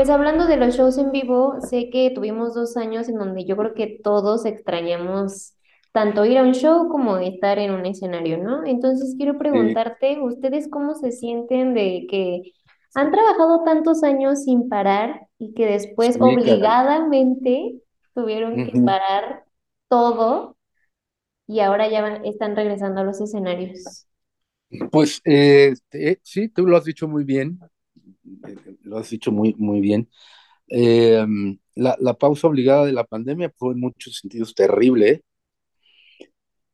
Pues hablando de los shows en vivo, sé que tuvimos dos años en donde yo creo que todos extrañamos tanto ir a un show como estar en un escenario, ¿no? Entonces quiero Sí, preguntarte, ¿ustedes cómo se sienten de que han trabajado tantos años sin parar y que después sí, caray. obligadamente tuvieron que parar todo y ahora ya van- están regresando a los escenarios? Pues eh, eh, sí, tú lo has dicho muy bien, lo has dicho muy, muy bien. Eh, la, la pausa obligada de la pandemia fue en muchos sentidos terrible,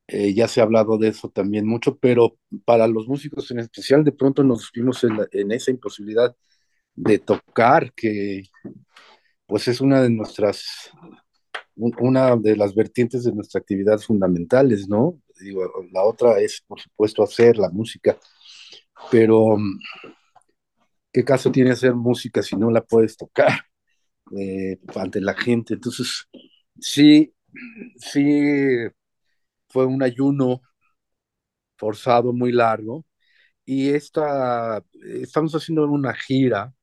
eh, ya se ha hablado de eso también mucho, pero para los músicos en especial, de pronto nos vimos en, la- en esa imposibilidad de tocar, que pues es una de nuestras, un- una de las vertientes de nuestra actividad fundamentales, ¿no? Digo, la otra es, por supuesto, hacer la música, pero ¿qué caso tiene hacer música si no la puedes tocar eh, ante la gente? Entonces, sí, sí, fue un ayuno forzado muy largo y esta, estamos haciendo una gira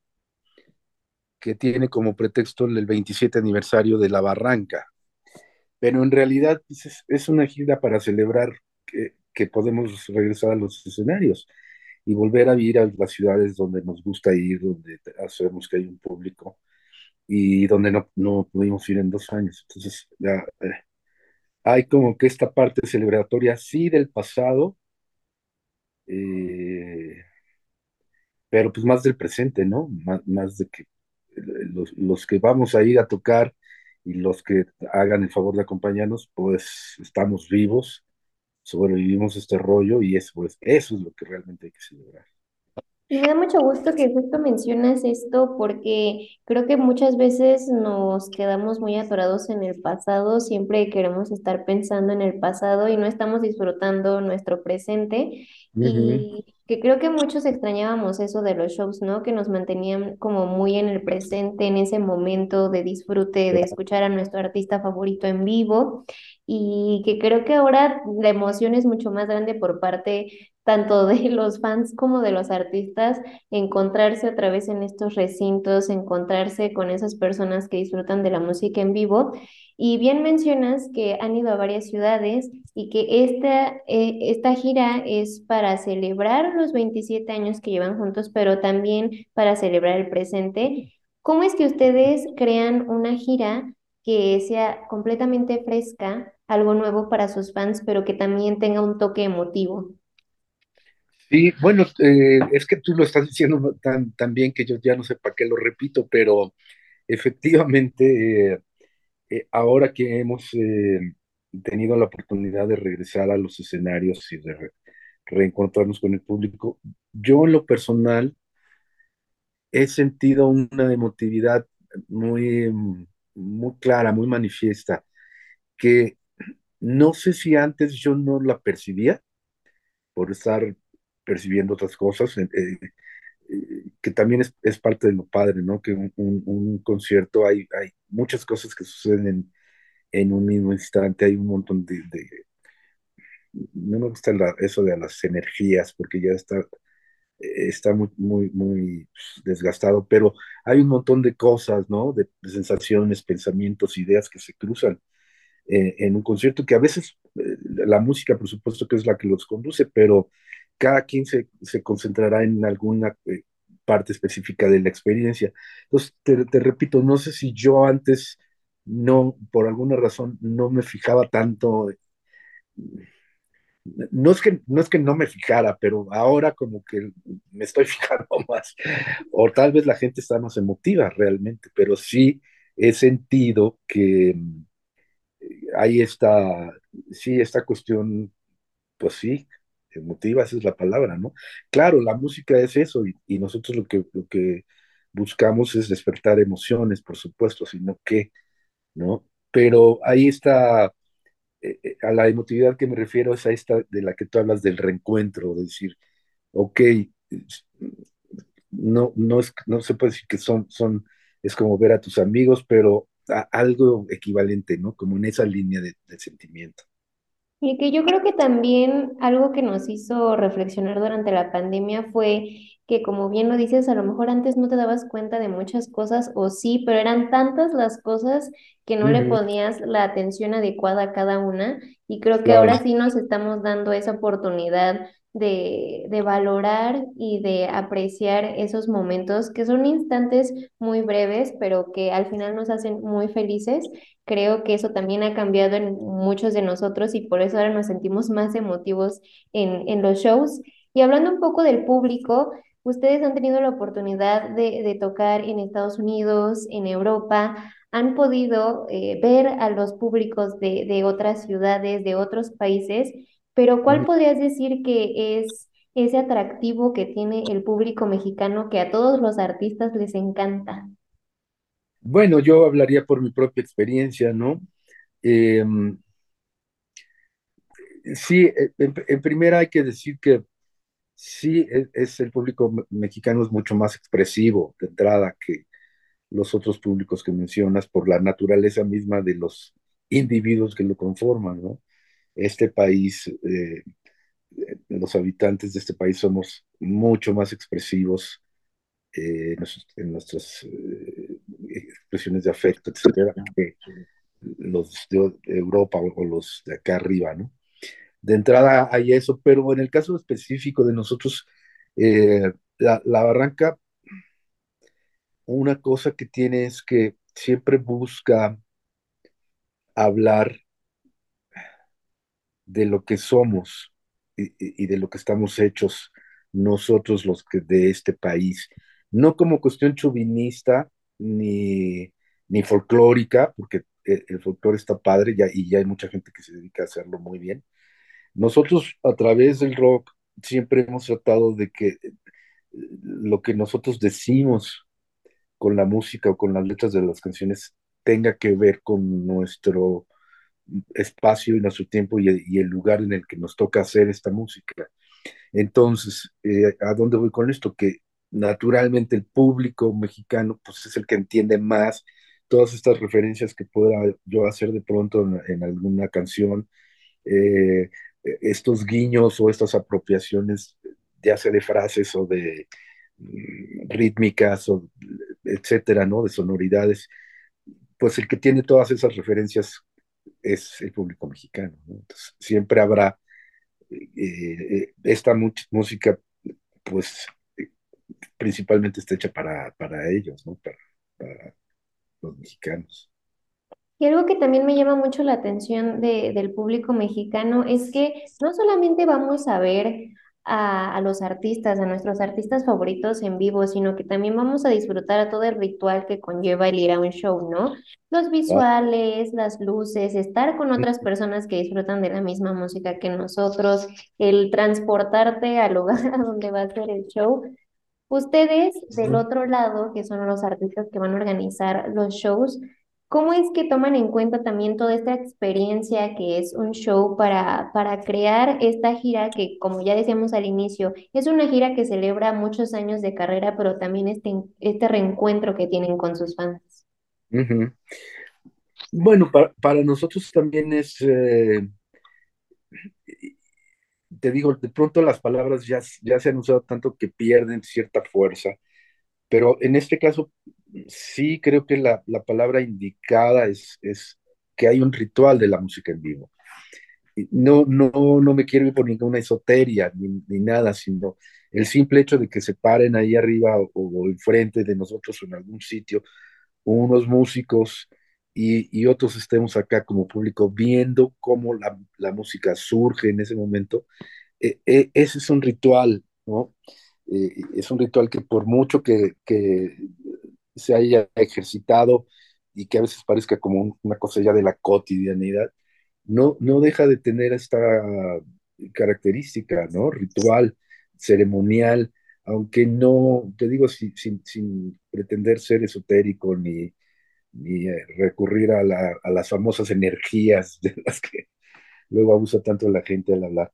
que tiene como pretexto el 27 aniversario de La Barranca, pero en realidad pues, es, una gira para celebrar que podemos regresar a los escenarios y volver a ir a las ciudades donde nos gusta ir, donde sabemos que hay un público y donde no, no pudimos ir en dos años. Entonces, ya, eh, hay como que esta parte celebratoria, sí, del pasado, eh, pero pues más del presente, ¿no? Más, más de que los, los, que vamos a ir a tocar y los que hagan el favor de acompañarnos, pues estamos vivos, sobrevivimos este rollo y eso, pues, eso es lo que realmente hay que celebrar. Y me da mucho gusto que justo mencionas esto porque creo que muchas veces nos quedamos muy atorados en el pasado, siempre queremos estar pensando en el pasado y no estamos disfrutando nuestro presente Uh -huh. y que creo que muchos extrañábamos eso de los shows, ¿no? Que nos mantenían como muy en el presente, en ese momento de disfrute, de escuchar a nuestro artista favorito en vivo y que creo que ahora la emoción es mucho más grande por parte tanto de los fans como de los artistas, encontrarse otra vez en estos recintos, encontrarse con esas personas que disfrutan de la música en vivo. Y bien mencionas que han ido a varias ciudades y que esta, eh, esta gira es para celebrar los 27 años que llevan juntos, pero también para celebrar el presente. ¿Cómo es que ustedes crean una gira que sea completamente fresca, algo nuevo para sus fans, pero que también tenga un toque emotivo? Sí, bueno, eh, es que tú lo estás diciendo tan, tan bien que yo ya no sé para qué lo repito, pero efectivamente, eh, eh, ahora que hemos tenido la oportunidad de regresar a los escenarios y de re- reencontrarnos con el público, yo en lo personal he sentido una emotividad muy, muy clara, muy manifiesta, que no sé si antes yo no la percibía por estar percibiendo otras cosas, eh, eh, que también es, es, parte de lo padre, ¿no? Que un, un, concierto hay, hay, muchas cosas que suceden en, en, un mismo instante, hay un montón de... no me gusta la, eso de las energías, porque ya está, está muy, muy, muy desgastado, pero hay un montón de cosas, ¿no? De, sensaciones, pensamientos, ideas que se cruzan eh, en un concierto, que a veces la música, por supuesto, que es la que los conduce, pero cada quien se, se concentrará en alguna eh, parte específica de la experiencia. Entonces, te, te, repito, no sé si yo antes no, por alguna razón, no me fijaba tanto. No es que no, es que no me fijara, pero ahora como que me estoy fijando más. O tal vez la gente está más emotiva realmente, pero sí he sentido que hay esta, sí, esta cuestión, pues sí, emotiva, esa es la palabra, ¿no? Claro, la música es eso y, nosotros lo que, lo que buscamos es despertar emociones, por supuesto, sino que, ¿no? Pero ahí está, eh, eh, a la emotividad que me refiero es a esta de la que tú hablas del reencuentro, de decir, ok, no, no, es, no se puede decir que son, son, es como ver a tus amigos, pero algo equivalente, ¿no? Como en esa línea de sentimiento. Y que yo creo que también algo que nos hizo reflexionar durante la pandemia fue que como bien lo dices, a lo mejor antes no te dabas cuenta de muchas cosas o sí, pero eran tantas las cosas que no le ponías la atención adecuada a cada una y creo que ahora sí nos estamos dando esa oportunidad de, de valorar y de apreciar esos momentos que son instantes muy breves, pero que al final nos hacen muy felices. Creo que eso también ha cambiado en muchos de nosotros y por eso ahora nos sentimos más emotivos en, en los shows. Y hablando un poco del público, ustedes han tenido la oportunidad de, de tocar en Estados Unidos, en Europa, han podido eh, ver a los públicos de, de otras ciudades, de otros países, pero ¿cuál podrías decir que es ese atractivo que tiene el público mexicano que a todos los artistas les encanta? Bueno, yo hablaría por mi propia experiencia, ¿no? Eh, sí, eh, en, en primera hay que decir que sí, es, es el público me- mexicano es mucho más expresivo de entrada que los otros públicos que mencionas por la naturaleza misma de los individuos que lo conforman, ¿no? Este país, eh, eh, los habitantes de este país somos mucho más expresivos eh, en, nuestras eh, expresiones de afecto, etcétera, que los de Europa o, los de acá arriba, ¿no? De entrada hay eso, pero en el caso específico de nosotros, la, la Barranca, una cosa que tiene es que siempre busca hablar de lo que somos y, de lo que estamos hechos nosotros los que de este país, no como cuestión chauvinista ni, ni folclórica, porque el, el folclore está padre ya, y ya hay mucha gente que se dedica a hacerlo muy bien. Nosotros a través del rock siempre hemos tratado de que eh, lo que nosotros decimos con la música o con las letras de las canciones tenga que ver con nuestro espacio y nuestro tiempo y el, y el lugar en el que nos toca hacer esta música. Entonces, eh, ¿a dónde voy con esto? Que naturalmente el público mexicano pues es el que entiende más todas estas referencias que pueda yo hacer de pronto en, en alguna canción, eh, estos guiños o estas apropiaciones, ya sea de frases o de mm, rítmicas o etcétera, ¿no? De sonoridades, pues el que tiene todas esas referencias es el público mexicano, ¿no? Entonces, siempre habrá eh, eh, esta música, pues principalmente está hecha para, para ellos, ¿no? Para, para los mexicanos. Y algo que también me llama mucho la atención de- del público mexicano es que no solamente vamos a ver a, a los artistas, a nuestros artistas favoritos en vivo, sino que también vamos a disfrutar a todo el ritual que conlleva el ir a un show, ¿no? Los visuales, las luces, estar con otras personas que disfrutan de la misma música que nosotros, el transportarte al lugar a donde va a ser el show. Ustedes, del otro lado, que son los artistas que van a organizar los shows, ¿cómo es que toman en cuenta también toda esta experiencia que es un show para, para crear esta gira que, como ya decíamos al inicio, es una gira que celebra muchos años de carrera, pero también este, este reencuentro que tienen con sus fans? Bueno, para, para nosotros también es, eh, te digo, de pronto las palabras ya, ya se han usado tanto que pierden cierta fuerza, pero en este caso sí creo que la, la palabra indicada es, es que hay un ritual de la música en vivo. no, no, no me quiero ir por ninguna esoteria ni, ni nada, sino el simple hecho de que se paren ahí arriba o, o enfrente de nosotros o en algún sitio unos músicos y, y otros estemos acá como público viendo cómo la, la música surge en ese momento, eh, eh, ese es un ritual, ¿no? Eh, es un ritual que por mucho que, que se haya ejercitado y que a veces parezca como un- una cosa ya de la cotidianidad, no, no deja de tener esta característica, ¿no? Ritual, ceremonial, aunque no, te digo, sin, sin, sin pretender ser esotérico ni, ni eh, recurrir a, la, a, las famosas energías de las que luego abusa tanto la gente al hablar.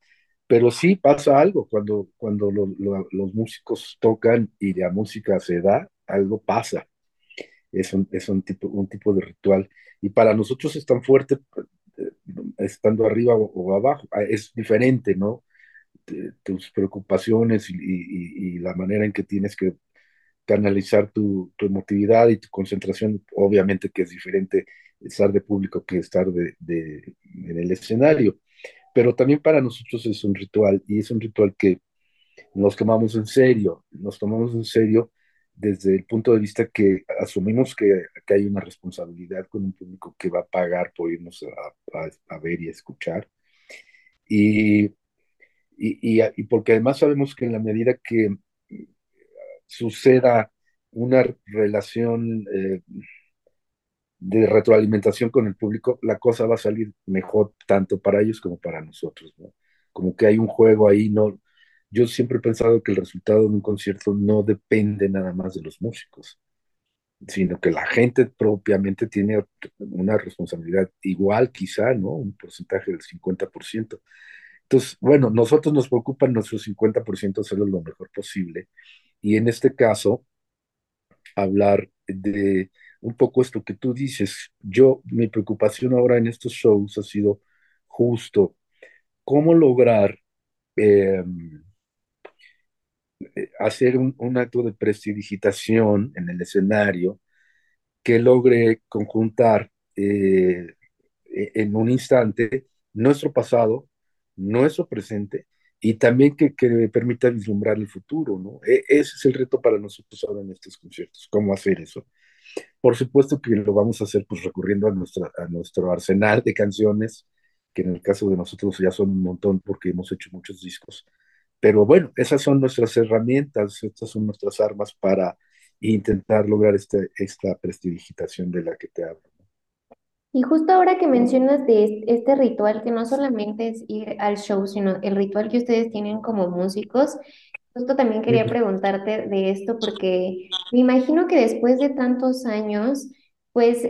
Pero sí pasa algo cuando, cuando lo, lo, los músicos tocan y la música se da, algo pasa. Es un, es un, tipo, un tipo de ritual. Y para nosotros es tan fuerte estando arriba o, abajo. Es diferente, ¿no? tus preocupaciones y, y, y, la manera en que tienes que canalizar tu, tu, emotividad y tu concentración, obviamente que es diferente estar de público que estar de, de, en el escenario, pero también para nosotros es un ritual y es un ritual que nos tomamos en serio, nos tomamos en serio desde el punto de vista que asumimos que, que hay una responsabilidad con un público que va a pagar por irnos a, a, a ver y a escuchar. Y, y, y, porque además sabemos que en la medida que suceda una relación eh, de retroalimentación con el público, la cosa va a salir mejor tanto para ellos como para nosotros, ¿no? Como que hay un juego ahí, no, yo siempre he pensado que el resultado de un concierto no depende nada más de los músicos, sino que la gente propiamente tiene una responsabilidad igual quizá, ¿no? Un porcentaje del 50%. Entonces, bueno, nosotros nos preocupan nuestro 50% hacerlo lo mejor posible. Y en este caso, hablar de un poco esto que tú dices. Yo, mi preocupación ahora en estos shows ha sido justo cómo lograr eh, hacer un, un, acto de prestidigitación en el escenario que logre conjuntar eh, e, en un instante nuestro pasado, nuestro presente y también que, que permita vislumbrar el futuro, ¿no? E, ese es el reto para nosotros ahora en estos conciertos, cómo hacer eso. Por supuesto que lo vamos a hacer pues recurriendo a, nuestra, a nuestro arsenal de canciones, que en el caso de nosotros ya son un montón porque hemos hecho muchos discos, pero bueno, esas son nuestras herramientas, estas son nuestras armas para intentar lograr este, esta prestidigitación de la que te hablo. Y justo ahora que mencionas de este ritual, que no solamente es ir al show, sino el ritual que ustedes tienen como músicos, justo también quería preguntarte de esto porque me imagino que después de tantos años, pues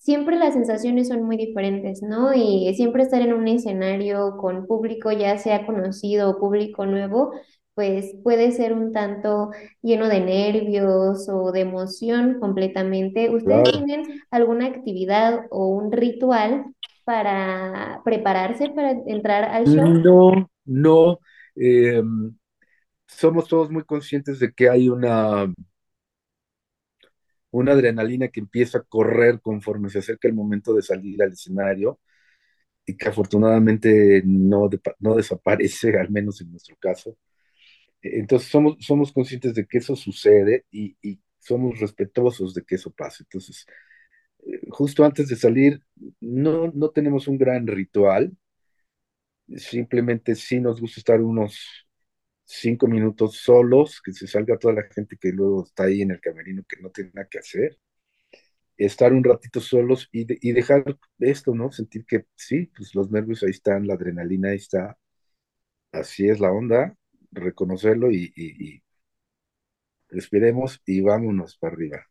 siempre las sensaciones son muy diferentes, ¿no? Y siempre estar en un escenario con público, ya sea conocido o público nuevo, pues puede ser un tanto lleno de nervios o de emoción completamente. ¿Ustedes Claro. tienen alguna actividad o un ritual para prepararse para entrar al show? No, no. eh, somos todos muy conscientes de que hay una, una adrenalina que empieza a correr conforme se acerca el momento de salir al escenario y que afortunadamente no, no desaparece, al menos en nuestro caso. Entonces somos, somos conscientes de que eso sucede y, y somos respetuosos de que eso pase. Entonces, eh, justo antes de salir, no, no tenemos un gran ritual, simplemente sí nos gusta estar unos cinco minutos solos, que se salga toda la gente que luego está ahí en el camerino que no tiene nada que hacer, estar un ratito solos y, de- y dejar esto, ¿no? Sentir que sí, pues los nervios ahí están, la adrenalina ahí está, así es la onda, reconocerlo y, y, respiremos y vámonos para arriba.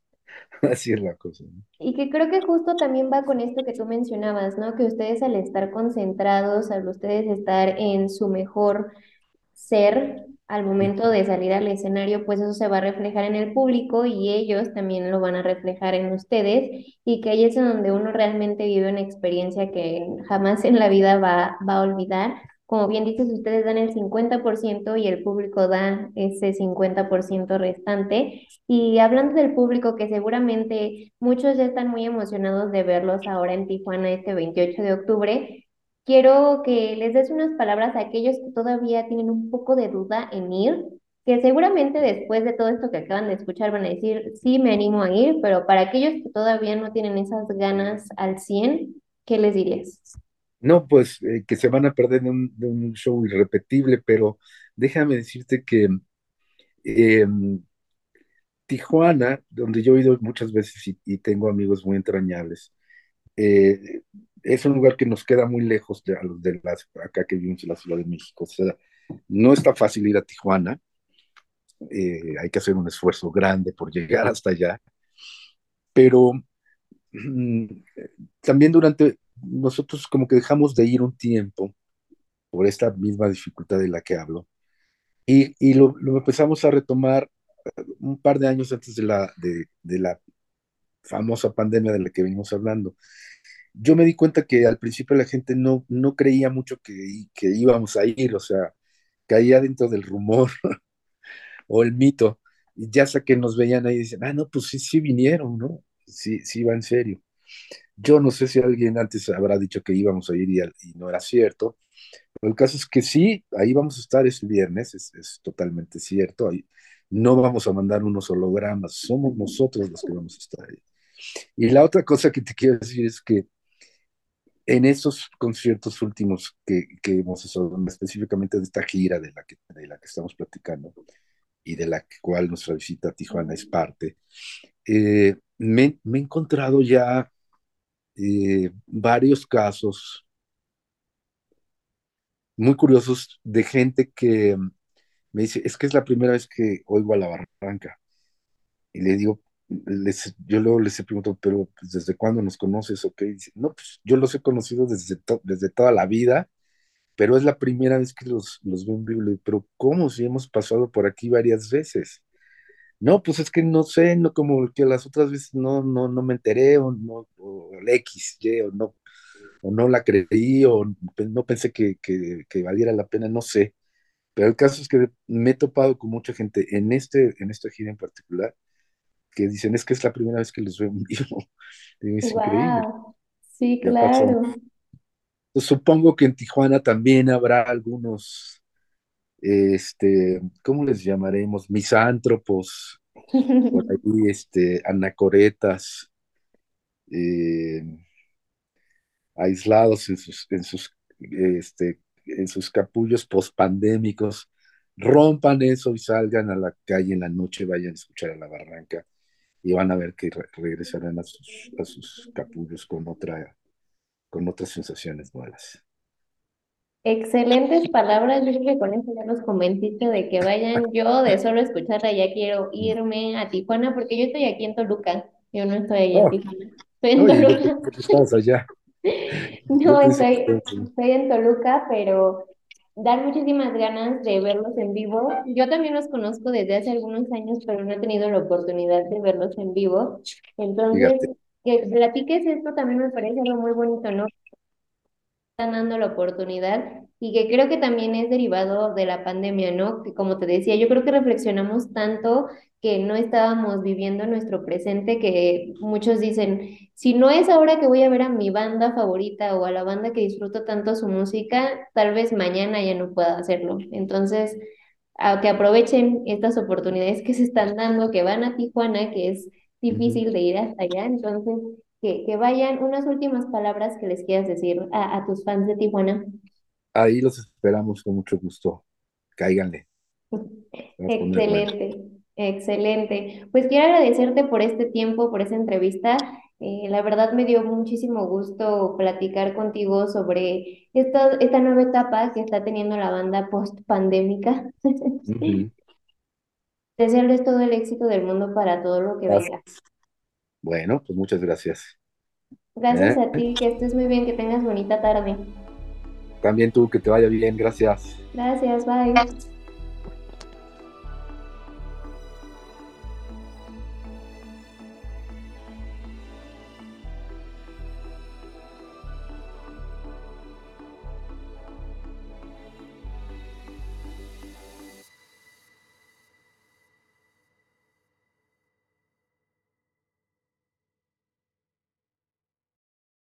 Así es la cosa, ¿no? Y que creo que justo también va con esto que tú mencionabas, ¿no? Que ustedes al estar concentrados, al ustedes estar en su mejor ser al momento de salir al escenario, pues eso se va a reflejar en el público y ellos también lo van a reflejar en ustedes y que ahí es en donde uno realmente vive una experiencia que jamás en la vida va, va a olvidar. Como bien dices, ustedes dan el 50% y el público da ese 50% restante. Y hablando del público, que seguramente muchos ya están muy emocionados de verlos ahora en Tijuana este 28 de octubre, Quiero que les des unas palabras a aquellos que todavía tienen un poco de duda en ir, que seguramente después de todo esto que acaban de escuchar van a decir, sí, me animo a ir, pero para aquellos que todavía no tienen esas ganas al 100, ¿qué les dirías? No, pues eh, que se van a perder de un, show irrepetible, pero déjame decirte que eh, Tijuana, donde yo he ido muchas veces y, y tengo amigos muy entrañables, eh, es un lugar que nos queda muy lejos de, de las, acá que vivimos en la Ciudad de México. O sea, no está fácil ir a Tijuana, eh, hay que hacer un esfuerzo grande por llegar hasta allá, pero mm, también durante, nosotros como que dejamos de ir un tiempo por esta misma dificultad de la que hablo, y, y lo, lo, empezamos a retomar un par de años antes de la, de, de la famosa pandemia de la que venimos hablando. Yo me di cuenta que al principio la gente no, no creía mucho que, que íbamos a ir, o sea, caía dentro del rumor o el mito. Y ya hasta que nos veían ahí, dicen, ah, no, pues sí, sí vinieron, ¿no? Sí, sí va en serio. Yo no sé si alguien antes habrá dicho que íbamos a ir y, y no era cierto, pero el caso es que sí, ahí vamos a estar este viernes, es, es totalmente cierto. Ahí, no vamos a mandar unos hologramas, somos nosotros los que vamos a estar ahí. Y la otra cosa que te quiero decir es que en esos conciertos últimos que, que hemos hecho, específicamente de esta gira de la, que, de la que estamos platicando y de la cual nuestra visita a Tijuana es parte, eh, me, me, he encontrado ya eh, varios casos muy curiosos de gente que me dice, es que es la primera vez que oigo a la barranca. Y le digo, les, yo luego les he preguntado, pero pues, ¿desde cuándo nos conoces? ¿O qué? no, pues yo los he conocido desde, to desde toda la vida, pero es la primera vez que los, los veo en vivo. Pero ¿cómo si hemos pasado por aquí varias veces? No, pues es que no sé, no como que las otras veces no, no, no me enteré, o no, o el X, Y, o no, o no la creí, o no pensé que, que, que valiera la pena, no sé. Pero el caso es que me he topado con mucha gente en este, en esta gira en particular, que dicen, es que es la primera vez que los veo en vivo. Es wow. increíble. Sí, claro. Pues supongo que en Tijuana también habrá algunos, este, ¿cómo les llamaremos? Misántropos, por ahí, este, anacoretas, eh, aislados en sus, en sus, este, en sus capullos pospandémicos, rompan eso y salgan a la calle en la noche, vayan a escuchar a la barranca y van a ver que re regresarán a sus, a sus capullos con, otra, con otras sensaciones nuevas. Excelentes palabras, yo creo que con eso ya los convenciste de que vayan. Yo de solo escucharla ya quiero irme a Tijuana porque yo estoy aquí en Toluca, yo no estoy allá oh, en Tijuana, estoy en Toluca. Allá. no, estoy, estoy en Toluca, pero dan muchísimas ganas de verlos en vivo. Yo también los conozco desde hace algunos años, pero no he tenido la oportunidad de verlos en vivo. Entonces, Fíjate. que platiques esto también me parece algo muy bonito, ¿no? Están dando la oportunidad y que creo que también es derivado de la pandemia, ¿no? Que como te decía, yo creo que reflexionamos tanto que no estábamos viviendo nuestro presente, que muchos dicen, si no es ahora que voy a ver a mi banda favorita o a la banda que disfruto tanto su música, tal vez mañana ya no pueda hacerlo. Entonces, a que aprovechen estas oportunidades que se están dando, que van a Tijuana, que es difícil de ir hasta allá, entonces que, que vayan unas últimas palabras que les quieras decir a, a tus fans de Tijuana. Ahí los esperamos con mucho gusto. Cáiganle. Excelente. Excelente. Pues quiero agradecerte por este tiempo, por esta entrevista. Eh, la verdad me dio muchísimo gusto platicar contigo sobre esta, esta nueva etapa que está teniendo la banda post-pandémica. Uh -huh. Desearles todo el éxito del mundo para todo lo que gracias. venga. Bueno, pues muchas gracias. Gracias ¿Eh? a ti, que estés muy bien, que tengas bonita tarde. También tú, que te vaya bien, gracias. Gracias, bye.